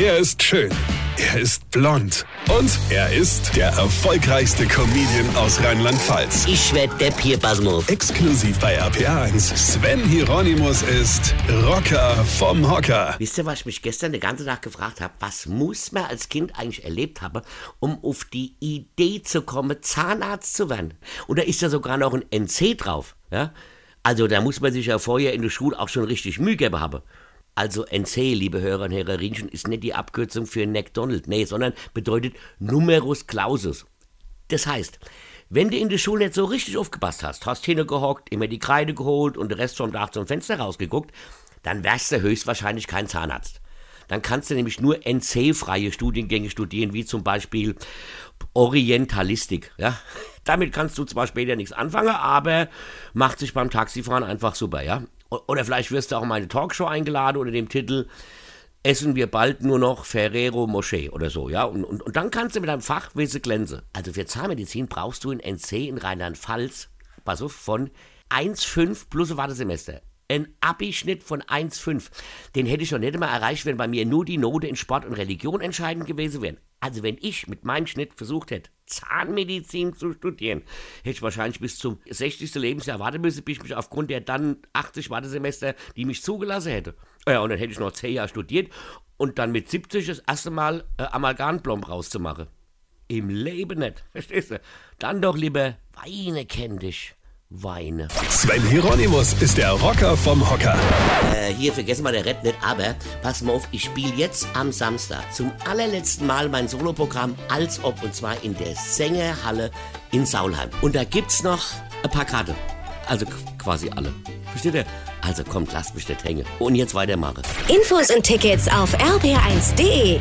Er ist schön. Er ist blond. Und er ist der erfolgreichste Comedian aus Rheinland-Pfalz. Ich werd der Pierpasmus. Exklusiv bei RPA1. Sven Hieronymus ist Rocker vom Hocker. Wisst ihr, was ich mich gestern den ganzen Tag gefragt habe? Was muss man als Kind eigentlich erlebt haben, um auf die Idee zu kommen, Zahnarzt zu werden? Und da ist ja sogar noch ein NC drauf. Ja? Also da muss man sich ja vorher in der Schule auch schon richtig Mühe geben haben. Also NC, liebe Hörer und Hörerinchen, ist nicht die Abkürzung für McDonald, nee, sondern bedeutet Numerus Clausus. Das heißt, wenn du in der Schule nicht so richtig aufgepasst hast, hast hingehockt, immer die Kreide geholt und den Rest vom Tag zum Fenster rausgeguckt, dann wärst du höchstwahrscheinlich kein Zahnarzt. Dann kannst du nämlich nur NC-freie Studiengänge studieren, wie zum Beispiel Orientalistik. Ja? Damit kannst du zwar später nichts anfangen, aber macht sich beim Taxifahren einfach super. Ja? Oder vielleicht wirst du auch in meine Talkshow eingeladen unter dem Titel Essen wir bald nur noch Ferrero Moschee oder so, ja? Und, und, und dann kannst du mit deinem Fachwissen glänzen. Also für Zahnmedizin brauchst du in NC in Rheinland-Pfalz, pass auf, von 1,5 plus Wartesemester. Ein Abischnitt von 1,5. Den hätte ich noch nicht einmal erreicht, wenn bei mir nur die Note in Sport und Religion entscheidend gewesen wären. Also wenn ich mit meinem Schnitt versucht hätte, Zahnmedizin zu studieren, hätte ich wahrscheinlich bis zum 60. Lebensjahr warten müssen, bis ich mich aufgrund der dann 80 Wartesemester, die mich zugelassen hätte. Ja, und dann hätte ich noch 10 Jahre studiert und dann mit 70 das erste Mal äh, Amalgamplomb rauszumachen. Im Leben nicht, verstehst du? Dann doch lieber Weine kenn dich. Weine. Sven Hieronymus ist der Rocker vom Hocker. Äh, hier, vergessen wir der Red nicht, aber pass mal auf, ich spiele jetzt am Samstag zum allerletzten Mal mein Soloprogramm als ob und zwar in der Sängerhalle in Saulheim. Und da gibt's noch ein paar Karten. Also quasi alle. Versteht ihr? Also kommt, lasst mich nicht hängen. Und jetzt weitermachen. Infos und Tickets auf rb1.de.